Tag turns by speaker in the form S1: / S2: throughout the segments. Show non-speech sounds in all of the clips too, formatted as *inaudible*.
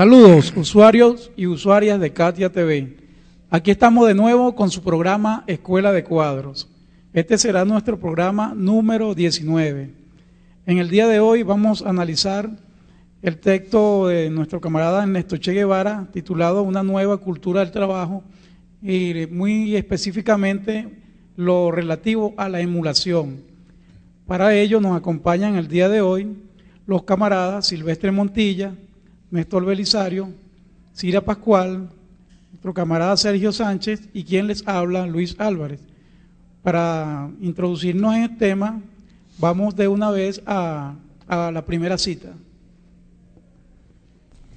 S1: Saludos usuarios y usuarias de Katia TV. Aquí estamos de nuevo con su programa Escuela de Cuadros. Este será nuestro programa número 19. En el día de hoy vamos a analizar el texto de nuestro camarada Ernesto Che Guevara titulado Una nueva cultura del trabajo y muy específicamente lo relativo a la emulación. Para ello nos acompañan el día de hoy los camaradas Silvestre Montilla, Néstor Belisario, Cira Pascual, nuestro camarada Sergio Sánchez y quien les habla, Luis Álvarez. Para introducirnos en el tema, vamos de una vez a, a la primera cita.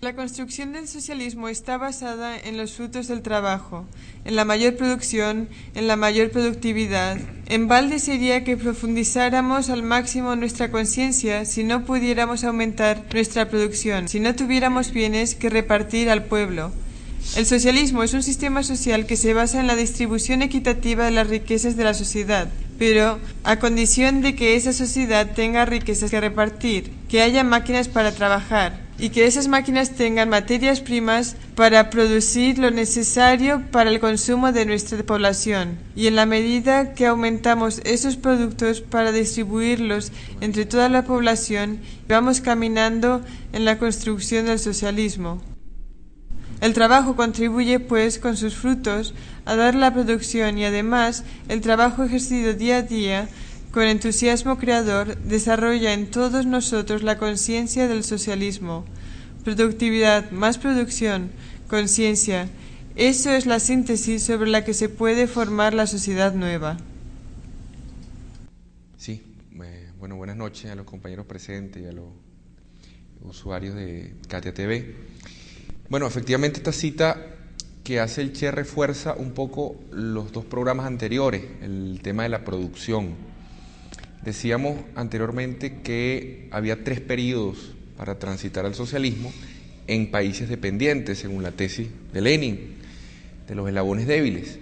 S2: La construcción del socialismo está basada en los frutos del trabajo, en la mayor producción, en la mayor productividad. En balde sería que profundizáramos al máximo nuestra conciencia si no pudiéramos aumentar nuestra producción, si no tuviéramos bienes que repartir al pueblo. El socialismo es un sistema social que se basa en la distribución equitativa de las riquezas de la sociedad, pero a condición de que esa sociedad tenga riquezas que repartir, que haya máquinas para trabajar, y que esas máquinas tengan materias primas para producir lo necesario para el consumo de nuestra población. Y en la medida que aumentamos esos productos para distribuirlos entre toda la población, vamos caminando en la construcción del socialismo. El trabajo contribuye, pues, con sus frutos a dar la producción y además el trabajo ejercido día a día con entusiasmo creador, desarrolla en todos nosotros la conciencia del socialismo. Productividad más producción, conciencia. Eso es la síntesis sobre la que se puede formar la sociedad nueva.
S3: Sí, eh, bueno, buenas noches a los compañeros presentes y a los usuarios de Katia TV. Bueno, efectivamente esta cita que hace el Che refuerza un poco los dos programas anteriores, el tema de la producción Decíamos anteriormente que había tres periodos para transitar al socialismo en países dependientes, según la tesis de Lenin, de los eslabones débiles.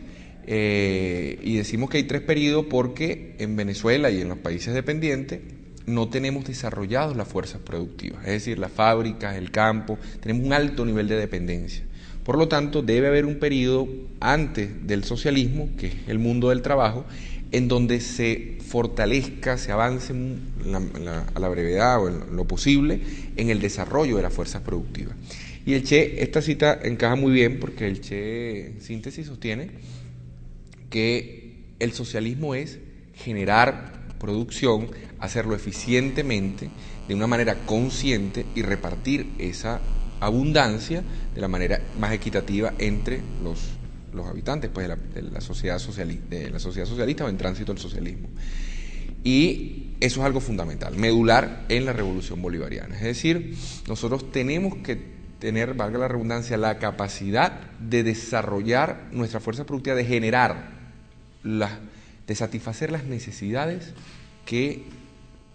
S3: Eh, y decimos que hay tres periodos porque en Venezuela y en los países dependientes no tenemos desarrollados las fuerzas productivas, es decir, las fábricas, el campo, tenemos un alto nivel de dependencia. Por lo tanto, debe haber un periodo antes del socialismo, que es el mundo del trabajo, en donde se fortalezca, se avance a la brevedad o en lo posible en el desarrollo de las fuerzas productivas. Y el Che, esta cita encaja muy bien porque el Che en síntesis sostiene que el socialismo es generar producción, hacerlo eficientemente, de una manera consciente y repartir esa abundancia de la manera más equitativa entre los los habitantes pues, de, la, sociedad socialista, de la sociedad socialista o en tránsito al socialismo. Y eso es algo fundamental, medular en la revolución bolivariana. Es decir, nosotros tenemos que tener, valga la redundancia, la capacidad de desarrollar nuestra fuerza productiva, de generar, de satisfacer las necesidades que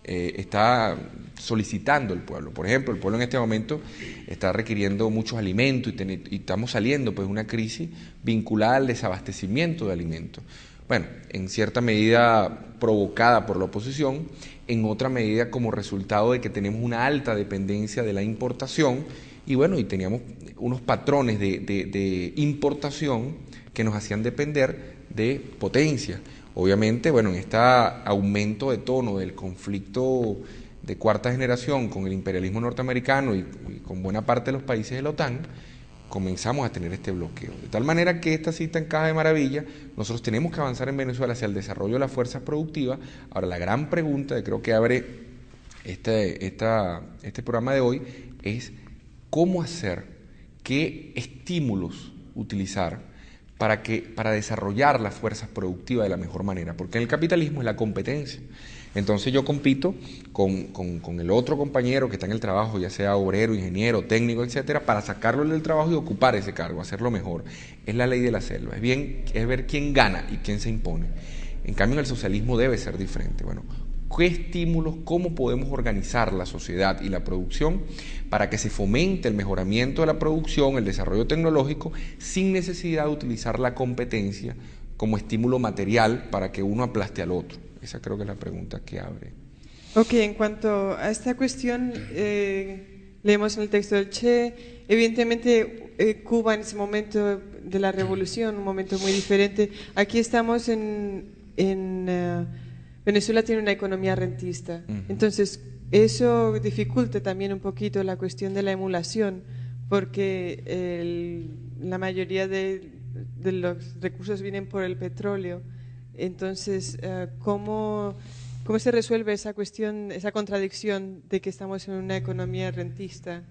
S3: eh, está solicitando el pueblo. Por ejemplo, el pueblo en este momento está requiriendo muchos alimentos y, estamos saliendo pues, de una crisis vinculada al desabastecimiento de alimentos. Bueno, en cierta medida provocada por la oposición, en otra medida como resultado de que tenemos una alta dependencia de la importación y bueno, y teníamos unos patrones de importación que nos hacían depender de potencia. Obviamente, bueno, en este aumento de tono del conflicto de cuarta generación con el imperialismo norteamericano y, con buena parte de los países de la OTAN, comenzamos a tener este bloqueo. De tal manera que esta cita encaja de maravilla, nosotros tenemos que avanzar en Venezuela hacia el desarrollo de las fuerzas productivas. Ahora, la gran pregunta, que creo que abre este, este programa de hoy, es cómo hacer, qué estímulos utilizar para, que, para desarrollar las fuerzas productivas de la mejor manera, porque en el capitalismo es la competencia. Entonces yo compito con, el otro compañero que está en el trabajo, ya sea obrero, ingeniero, técnico, etcétera, para sacarlo del trabajo y ocupar ese cargo, hacerlo mejor. Es la ley de la selva, es, bien, es ver quién gana y quién se impone. En cambio, en el socialismo debe ser diferente. Bueno, ¿qué estímulos, cómo podemos organizar la sociedad y la producción para que se fomente el mejoramiento de la producción, el desarrollo tecnológico, sin necesidad de utilizar la competencia como estímulo material para que uno aplaste al otro? Esa creo que es la pregunta que abre.
S2: Ok, en cuanto a esta cuestión, eh, leemos en el texto del Che, evidentemente eh, Cuba en ese momento de la revolución, un momento muy diferente. Aquí estamos en, en uh, Venezuela tiene una economía rentista, entonces eso dificulta también un poquito la cuestión de la emulación, porque el, la mayoría de, de los recursos vienen por el petróleo. Entonces, eh, ¿cómo, ¿cómo se resuelve esa cuestión, esa contradicción de que estamos en una economía rentista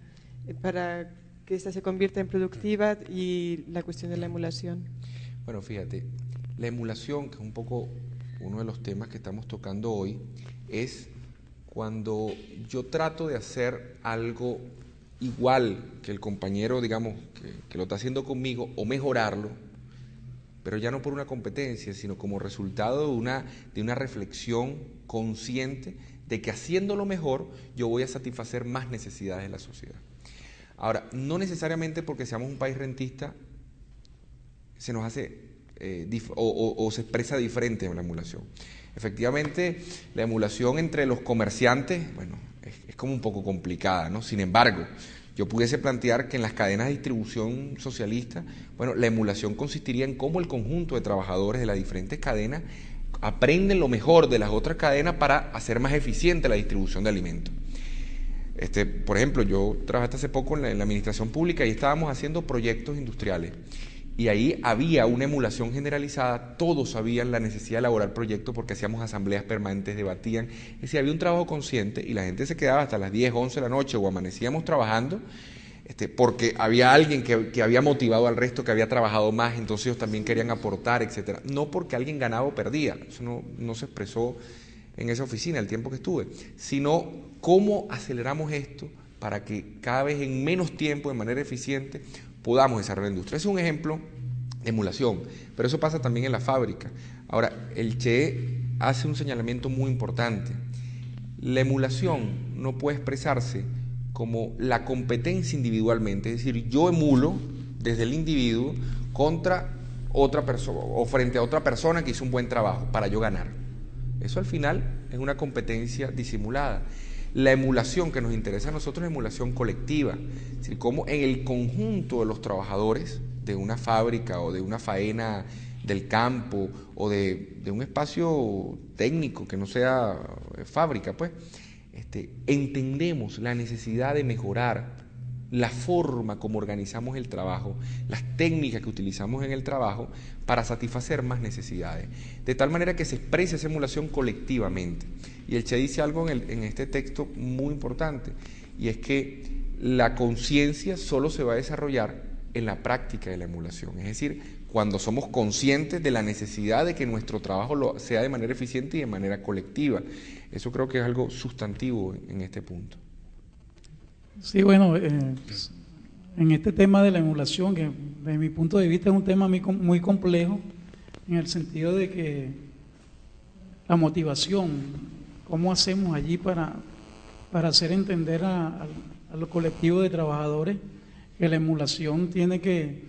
S2: eh, para que esta se convierta en productiva y la cuestión de la emulación?
S3: Bueno, fíjate, la emulación, que es un poco uno de los temas que estamos tocando hoy, es cuando yo trato de hacer algo igual que el compañero, digamos, que, lo está haciendo conmigo, o mejorarlo, pero ya no por una competencia, sino como resultado de una, de una reflexión consciente de que haciéndolo mejor yo voy a satisfacer más necesidades de la sociedad. Ahora, no necesariamente porque seamos un país rentista se nos hace eh, o, se expresa diferente en la emulación. Efectivamente, la emulación entre los comerciantes, bueno, es, como un poco complicada, ¿no? Sin embargo, yo pudiese plantear que en las cadenas de distribución socialista, bueno, la emulación consistiría en cómo el conjunto de trabajadores de las diferentes cadenas aprenden lo mejor de las otras cadenas para hacer más eficiente la distribución de alimentos. Este, por ejemplo, yo trabajé hace poco en la administración pública y estábamos haciendo proyectos industriales y ahí había una emulación generalizada, todos sabían la necesidad de elaborar proyectos porque hacíamos asambleas permanentes, debatían, es decir, había un trabajo consciente y la gente se quedaba hasta las 10, 11 de la noche o amanecíamos trabajando este, porque había alguien que, había motivado al resto, que había trabajado más, entonces ellos también querían aportar, etcétera. No porque alguien ganaba o perdía, eso no, no se expresó en esa oficina el tiempo que estuve, sino cómo aceleramos esto para que cada vez en menos tiempo, de manera eficiente, podamos desarrollar la industria. Es un ejemplo de emulación, pero eso pasa también en la fábrica. Ahora, el Che hace un señalamiento muy importante. La emulación no puede expresarse como la competencia individualmente, es decir, yo emulo desde el individuo contra otra persona o frente a otra persona que hizo un buen trabajo para yo ganar. Eso al final es una competencia disimulada. La emulación que nos interesa a nosotros es emulación colectiva, es decir, en el conjunto de los trabajadores de una fábrica o de una faena del campo o de, un espacio técnico que no sea fábrica, pues, este, entendemos la necesidad de mejorar la forma como organizamos el trabajo, las técnicas que utilizamos en el trabajo para satisfacer más necesidades. De tal manera que se expresa esa emulación colectivamente. Y el Che dice algo en, este texto muy importante, y es que la conciencia solo se va a desarrollar en la práctica de la emulación. Es decir, cuando somos conscientes de la necesidad de que nuestro trabajo sea de manera eficiente y de manera colectiva. Eso creo que es algo sustantivo en este punto.
S1: Sí, bueno, eh, en este tema de la emulación, que desde mi punto de vista es un tema muy, complejo, en el sentido de que la motivación, cómo hacemos allí para, para hacer entender a, los colectivos de trabajadores que la emulación tiene que,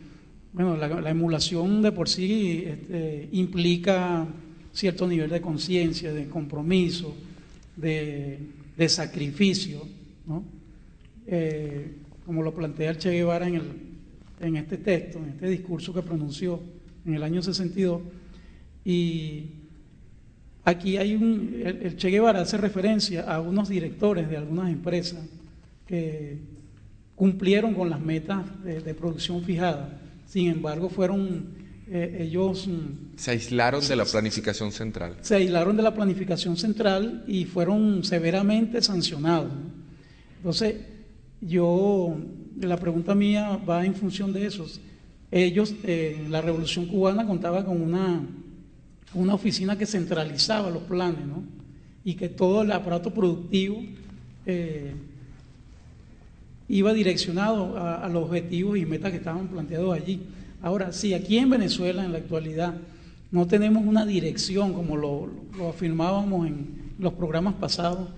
S1: bueno, la, emulación de por sí este, implica cierto nivel de conciencia, de compromiso, de sacrificio, ¿no? Eh, como lo plantea el Che Guevara en, el, en este texto, en este discurso que pronunció en el año 62. Y aquí hay un, el, Che Guevara hace referencia a unos directores de algunas empresas que cumplieron con las metas de, producción fijadas. Sin embargo, fueron eh, ellos...
S3: Mm, se aislaron de la planificación central.
S1: Se aislaron de la planificación central y fueron severamente sancionados. Entonces, yo, la pregunta mía va en función de eso. Ellos, eh, la Revolución Cubana contaba con una, una oficina que centralizaba los planes, ¿no? Y que todo el aparato productivo eh, iba direccionado a, los objetivos y metas que estaban planteados allí. Ahora, si aquí en Venezuela, en la actualidad, no tenemos una dirección como lo, lo afirmábamos en los programas pasados,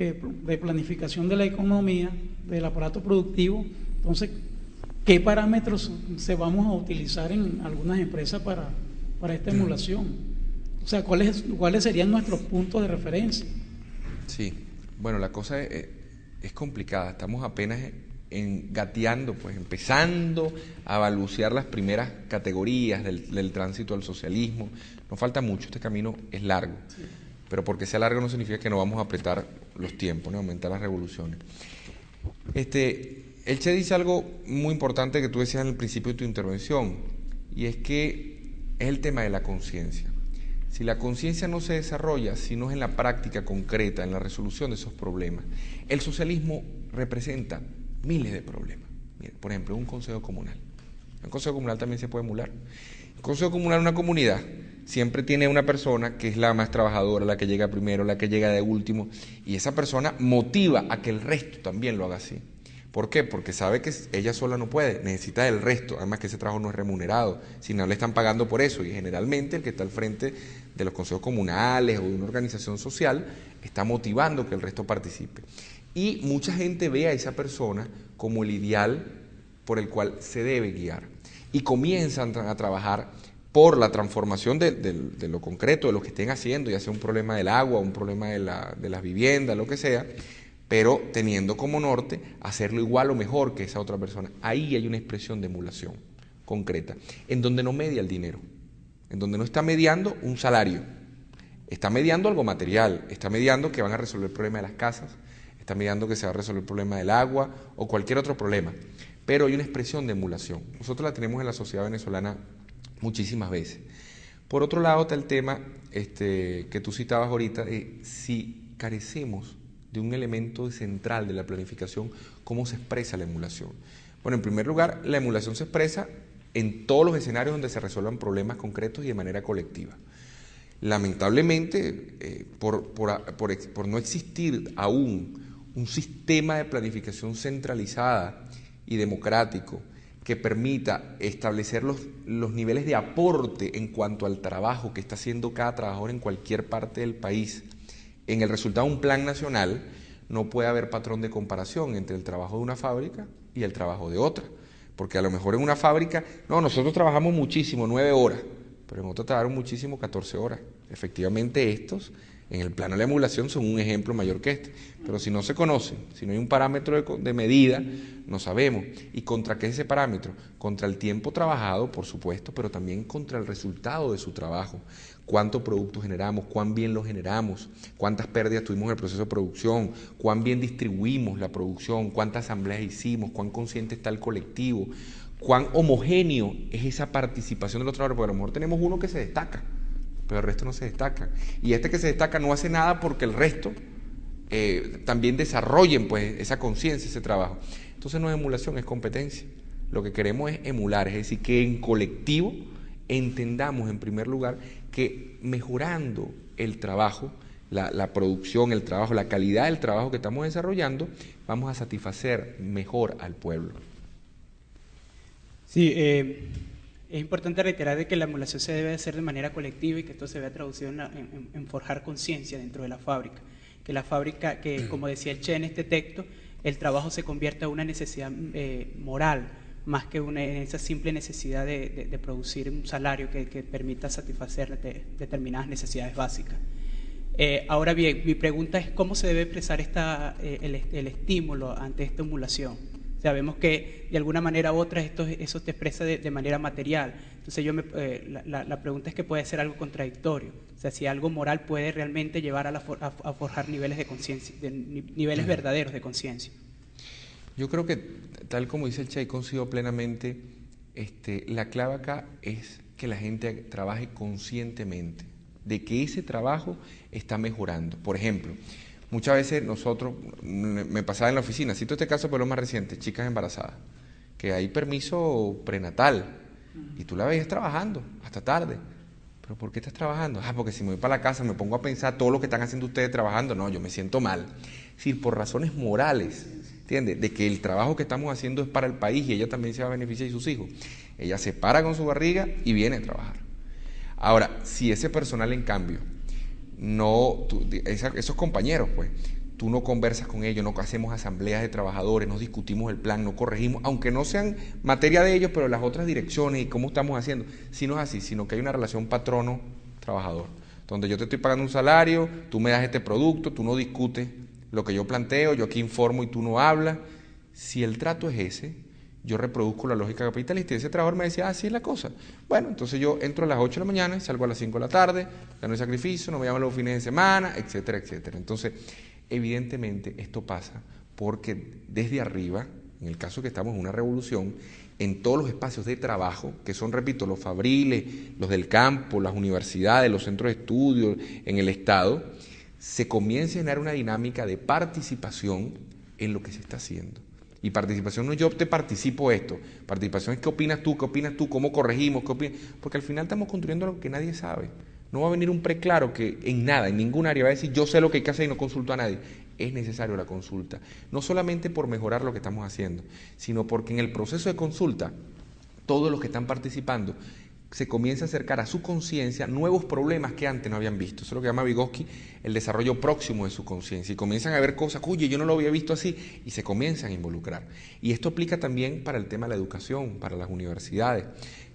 S1: que, de planificación de la economía, del aparato productivo, entonces, ¿qué parámetros se vamos a utilizar en algunas empresas para, para esta emulación? O sea, ¿cuáles, ¿cuáles serían nuestros puntos de referencia?
S3: Sí, bueno, la cosa es, es complicada, estamos apenas gateando, pues empezando a balucear las primeras categorías del, tránsito al socialismo. Nos falta mucho, este camino es largo, pero porque sea largo no significa que no vamos a apretar los tiempos, no aumentar las revoluciones. Este, el Che dice algo muy importante que tú decías el principio de tu intervención, y es que es el tema de la conciencia. Si la conciencia no se desarrolla, si no es en la práctica concreta, en la resolución de esos problemas, el socialismo representa miles de problemas. por ejemplo, un consejo comunal. Un consejo comunal también se puede emular. El consejo comunal, una comunidad, siempre tiene una persona que es la más trabajadora, la que llega primero, la que llega de último, y esa persona motiva a que el resto también lo haga así. ¿Por qué? Porque sabe que ella sola no puede, necesita del resto, además que ese trabajo no es remunerado, si no le están pagando por eso, y generalmente el que está al frente de los consejos comunales o de una organización social está motivando que el resto participe. Y mucha gente ve a esa persona como el ideal por el cual se debe guiar. Y comienzan a trabajar por la transformación de, lo concreto, de lo que estén haciendo, ya sea un problema del agua, un problema de, de las viviendas, lo que sea, pero teniendo como norte hacerlo igual o mejor que esa otra persona. Ahí hay una expresión de emulación concreta, en donde no media el dinero, en donde no está mediando un salario, está mediando algo material, está mediando que van a resolver el problema de las casas, está mediando que se va a resolver el problema del agua o cualquier otro problema. Pero hay una expresión de emulación. Nosotros la tenemos en la sociedad venezolana muchísimas veces. Por otro lado está el tema este, que tú citabas ahorita, de si carecemos de un elemento central de la planificación, cómo se expresa la emulación. Bueno, en primer lugar, la emulación se expresa en todos los escenarios donde se resuelvan problemas concretos y de manera colectiva. Lamentablemente, eh, por, por no existir aún un sistema de planificación centralizada y democrático que permita establecer los, los, niveles de aporte en cuanto al trabajo que está haciendo cada trabajador en cualquier parte del país. En el resultado de un plan nacional no puede haber patrón de comparación entre el trabajo de una fábrica y el trabajo de otra. Porque a lo mejor en una fábrica, no, nosotros trabajamos muchísimo, nueve horas, pero en otra trabajaron muchísimo, 14 horas. Efectivamente, estos en el plano de la emulación son un ejemplo mayor que este. Pero si no se conoce, si no hay un parámetro de, medida, no sabemos. ¿Y contra qué es ese parámetro? Contra el tiempo trabajado, por supuesto, pero también contra el resultado de su trabajo. Cuánto producto generamos, cuán bien lo generamos, cuántas pérdidas tuvimos en el proceso de producción, cuán bien distribuimos la producción, cuántas asambleas hicimos, cuán consciente está el colectivo, cuán homogéneo es esa participación de los trabajadores, porque a lo mejor tenemos uno que se destaca pero el resto no se destaca. Y este que se destaca no hace nada porque el resto eh, también desarrollen pues, esa conciencia, ese trabajo. Entonces no es emulación, es competencia. Lo que queremos es emular, es decir, que en colectivo entendamos en primer lugar que mejorando el trabajo, la, producción, el trabajo, la calidad del trabajo que estamos desarrollando, vamos a satisfacer mejor al pueblo.
S4: Sí, eh, es importante reiterar de que la emulación se debe hacer de manera colectiva y que esto se vea traducido en, forjar conciencia dentro de la fábrica. Que la fábrica, que como decía el Che en este texto, el trabajo se convierta en una necesidad eh, moral, más que una, en esa simple necesidad de, producir un salario que, permita satisfacer determinadas necesidades básicas. Eh, ahora bien, mi pregunta es cómo se debe expresar esta, eh, el, el estímulo ante esta emulación Sabemos que de alguna manera u otra esto, eso te expresa de, manera material. Entonces yo me, eh, la, pregunta es que puede ser algo contradictorio. O sea, si algo moral puede realmente llevar a, forjar niveles de conciencia, niveles verdaderos de conciencia.
S3: Yo creo que, tal como dice el Che, coincido plenamente, este, la clave acá es que la gente trabaje conscientemente de que ese trabajo está mejorando. Por ejemplo, muchas veces nosotros, me pasaba en la oficina, cito este caso pero lo más reciente, chicas embarazadas, que hay permiso prenatal y tú la veías trabajando hasta tarde. ¿Pero por qué estás trabajando? Ah, porque si me voy para la casa me pongo a pensar todo lo que están haciendo ustedes trabajando. No, yo me siento mal. Es decir, por razones morales, ¿entiendes? De que el trabajo que estamos haciendo es para el país y ella también se va a beneficiar y sus hijos. Ella se para con su barriga y viene a trabajar. Ahora, si ese personal en cambio, no, esos compañeros, pues, tú no conversas con ellos, no hacemos asambleas de trabajadores, no discutimos el plan, no corregimos, aunque no sean materia de ellos, pero las otras direcciones y cómo estamos haciendo. Si no es así, sino que hay una relación patrono-trabajador, donde yo te estoy pagando un salario, tú me das este producto, tú no discutes lo que yo planteo, yo aquí informo y tú no hablas. Si el trato es ese, yo reproduzco la lógica capitalista y ese trabajador me decía, ah, así es la cosa. Bueno, entonces yo entro a las 8 de la mañana y salgo a las 5 de la tarde, ya no hay sacrificio, no me llaman los fines de semana, etcétera, etcétera. Entonces, Evidentemente esto pasa porque desde arriba, en el caso que estamos en una revolución, en todos los espacios de trabajo, que son, repito, los fabriles, los del campo, las universidades, los centros de estudio, en el Estado, se comienza a generar una dinámica de participación en lo que se está haciendo. Y participación no yo te participo esto, participación es qué opinas tú, qué opinas tú, cómo corregimos, qué opinas, porque al final estamos construyendo lo que nadie sabe. No va a venir un preclaro que en nada, en ningún área, va a decir yo sé lo que hay que hacer y no consulto a nadie. Es necesario la consulta. No solamente por mejorar lo que estamos haciendo, sino porque en el proceso de consulta, todos los que están participando se comienza a acercar a su conciencia nuevos problemas que antes no habían visto. Eso es lo que llama Vygotsky el desarrollo próximo de su conciencia. Y comienzan a ver cosas, oye, yo no lo había visto así, y se comienzan a involucrar. Y esto aplica también para el tema de la educación, para las universidades.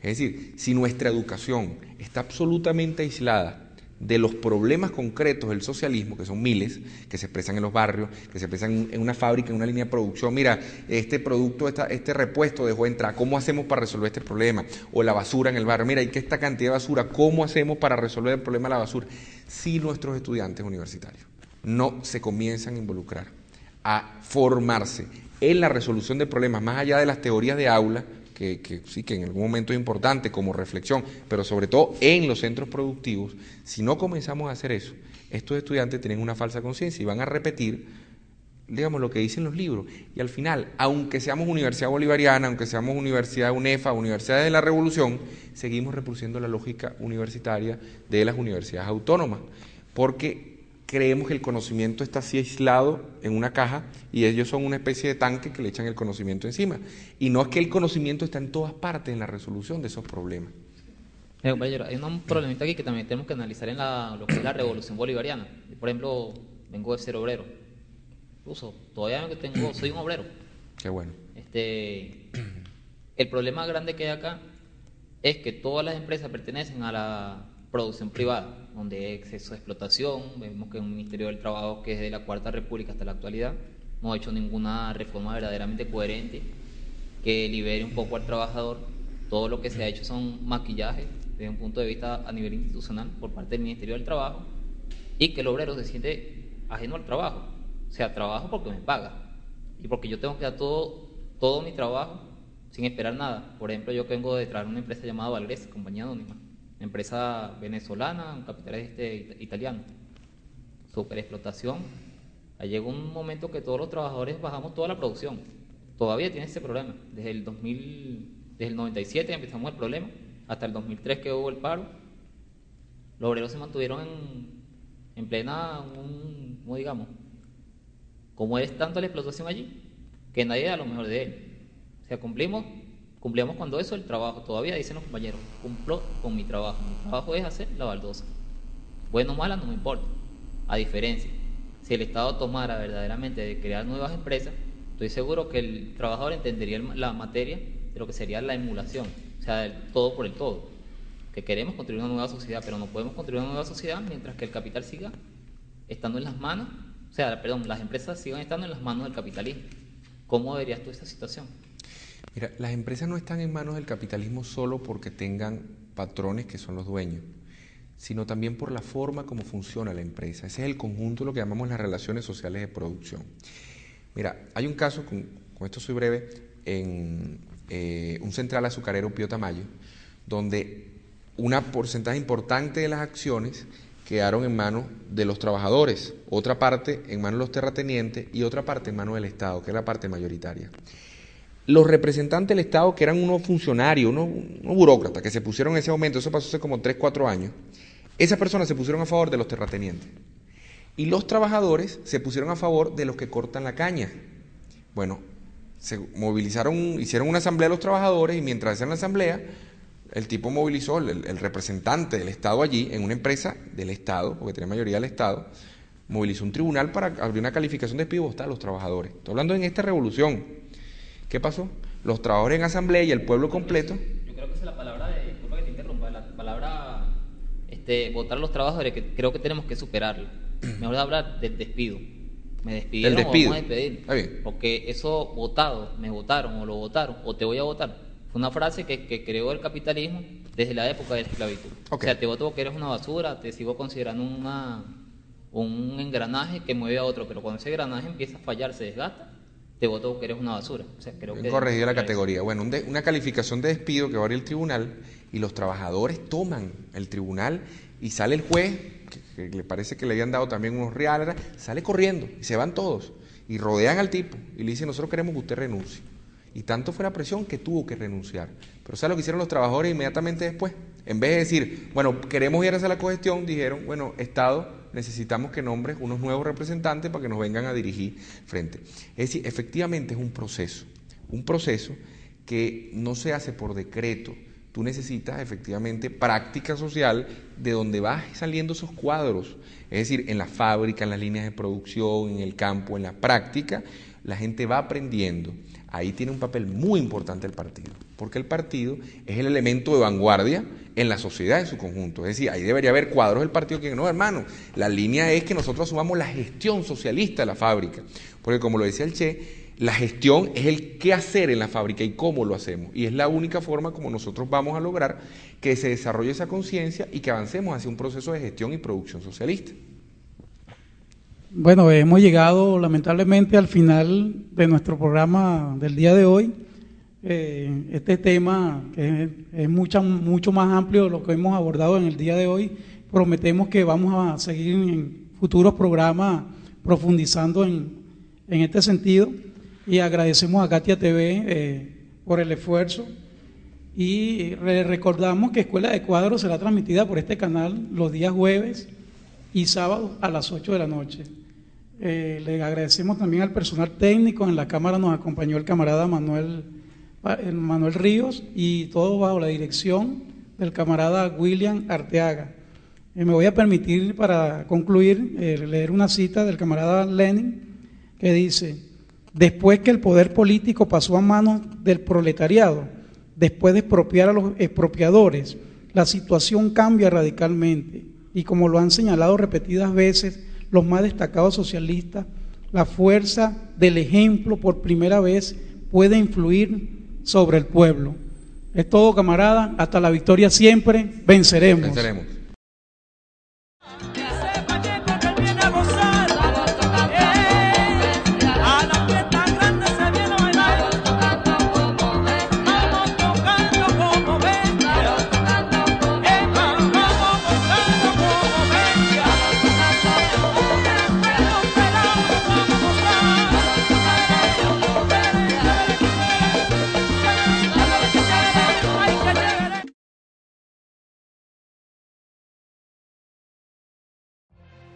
S3: Es decir, si nuestra educación está absolutamente aislada de los problemas concretos del socialismo, que son miles, que se expresan en los barrios, que se expresan en una fábrica, en una línea de producción, mira, este producto, este repuesto dejó entrar, ¿cómo hacemos para resolver este problema? O la basura en el barrio, mira, hay que esta cantidad de basura, ¿cómo hacemos para resolver el problema de la basura? Si nuestros estudiantes universitarios no se comienzan a involucrar, a formarse en la resolución de problemas, más allá de las teorías de aula, que, sí que en algún momento es importante como reflexión, pero sobre todo en los centros productivos, si no comenzamos a hacer eso, estos estudiantes tienen una falsa conciencia y van a repetir, digamos, lo que dicen los libros. Y al final, aunque seamos Universidad Bolivariana, aunque seamos Universidad UNEFA, Universidad de la Revolución, seguimos reproduciendo la lógica universitaria de las universidades autónomas, porque creemos que el conocimiento está así aislado en una caja y ellos son una especie de tanque que le echan el conocimiento encima. Y no es que el conocimiento está en todas partes en la resolución de esos problemas.
S5: Eh, hay un problemita aquí que también tenemos que analizar en la, lo que es la revolución bolivariana. Por ejemplo, vengo de ser obrero. Incluso todavía tengo, soy un obrero.
S3: Qué bueno.
S5: Este, el problema grande que hay acá es que todas las empresas pertenecen a la producción privada donde hay exceso de explotación. Vemos que un Ministerio del Trabajo que es de la Cuarta República hasta la actualidad no ha hecho ninguna reforma verdaderamente coherente que libere un poco al trabajador. Todo lo que se ha hecho son maquillajes desde un punto de vista a nivel institucional por parte del Ministerio del Trabajo y que el obrero se siente ajeno al trabajo. O sea, trabajo porque me paga y porque yo tengo que dar todo, todo mi trabajo sin esperar nada. Por ejemplo, yo vengo de traer una empresa llamada Valgres, compañía anónima empresa venezolana, un capitalista italiano. Super explotación. Ahí llegó un momento que todos los trabajadores bajamos toda la producción. Todavía tiene ese problema. Desde el 2000, desde el 97 empezamos el problema, hasta el 2003 que hubo el paro. Los obreros se mantuvieron en, en plena, un, ¿cómo digamos? Como es tanto la explotación allí, que nadie da lo mejor de él. O sea, cumplimos Cumplíamos cuando eso el trabajo. Todavía dicen los compañeros, cumplo con mi trabajo. Mi trabajo es hacer la baldosa. Bueno o mala no me importa. A diferencia, si el Estado tomara verdaderamente de crear nuevas empresas, estoy seguro que el trabajador entendería la materia de lo que sería la emulación, o sea, el todo por el todo. Que queremos construir una nueva sociedad, pero no podemos construir una nueva sociedad mientras que el capital siga estando en las manos, o sea, perdón, las empresas sigan estando en las manos del capitalismo. ¿Cómo verías tú esta situación?
S3: Mira, las empresas no están en manos del capitalismo solo porque tengan patrones que son los dueños, sino también por la forma como funciona la empresa. Ese es el conjunto de lo que llamamos las relaciones sociales de producción. Mira, hay un caso con esto soy breve, en eh, un central azucarero Pío Tamayo, donde una porcentaje importante de las acciones quedaron en manos de los trabajadores, otra parte en manos de los terratenientes y otra parte en manos del Estado, que es la parte mayoritaria. Los representantes del Estado, que eran unos funcionarios, unos, burócratas, que se pusieron en ese momento, eso pasó hace como 3, 4 años, esas personas se pusieron a favor de los terratenientes. Y los trabajadores se pusieron a favor de los que cortan la caña. Bueno, se movilizaron, hicieron una asamblea los trabajadores y mientras hacían la asamblea, el tipo movilizó, el, representante del Estado allí, en una empresa del Estado, porque tenía mayoría del Estado, movilizó un tribunal para abrir una calificación de despido a los trabajadores. Estoy hablando en esta revolución. ¿Qué pasó? Los trabajadores en asamblea y el pueblo completo.
S5: Yo creo que esa es la palabra de, disculpa que te interrumpa, la palabra este, votar a los trabajadores, que creo que tenemos que superarla. *clears throat* Mejor hablar del despido. Me despidieron
S3: o vamos
S5: a despedir. Porque eso votado, me votaron o lo votaron o te voy a votar una frase que, creó el capitalismo desde la época de la esclavitud. O sea, te voto porque eres una basura, te sigo considerando una, un engranaje que mueve a otro, pero cuando ese engranaje empieza a fallar, se desgasta, te voto porque eres una basura. O sea, creo que
S3: corregido la categoría. Bueno, una calificación de despido que va a abrir el tribunal y los trabajadores toman el tribunal y sale el juez, que, le parece que le habían dado también unos reales, sale corriendo y se van todos y rodean al tipo y le dicen, nosotros queremos que usted renuncie. Y tanto fue la presión que tuvo que renunciar. Pero ¿sabes lo que hicieron los trabajadores inmediatamente después? En vez de decir, bueno, queremos ir hacia la cogestión, dijeron, bueno, Estado, necesitamos que nombres unos nuevos representantes para que nos vengan a dirigir frente. Es decir, efectivamente es un proceso, un proceso que no se hace por decreto. Tú necesitas efectivamente práctica social de donde vas saliendo esos cuadros. Es decir, en la fábrica, en las líneas de producción, en el campo, en la práctica, la gente va aprendiendo ahí tiene un papel muy importante el partido, porque el partido es el elemento de vanguardia en la sociedad en su conjunto. Es decir, ahí debería haber cuadros del partido que no, hermano, la línea es que nosotros asumamos la gestión socialista de la fábrica, porque como lo decía el Che, la gestión es el qué hacer en la fábrica y cómo lo hacemos, y es la única forma como nosotros vamos a lograr que se desarrolle esa conciencia y que avancemos hacia un proceso de gestión y producción socialista.
S1: Bueno, hemos llegado lamentablemente al final de nuestro programa del día de hoy. Eh, este tema que es, mucho más amplio de lo que hemos abordado en el día de hoy. Prometemos que vamos a seguir en futuros programas profundizando en, este sentido y agradecemos a Katia TV eh, por el esfuerzo y recordamos que Escuela de Cuadros será transmitida por este canal los días jueves y sábados a las 8 de la noche. Eh, le agradecemos también al personal técnico. En la Cámara nos acompañó el camarada Manuel, Manuel Ríos y todo bajo la dirección del camarada William Arteaga. Eh, me voy a permitir, para concluir, eh, leer una cita del camarada Lenin que dice, después que el poder político pasó a manos del proletariado, después de expropiar a los expropiadores, la situación cambia radicalmente y como lo han señalado repetidas veces, los más destacados socialistas, la fuerza del ejemplo por primera vez puede influir sobre el pueblo. Es todo, camarada. Hasta la victoria siempre. Venceremos.
S3: Venceremos.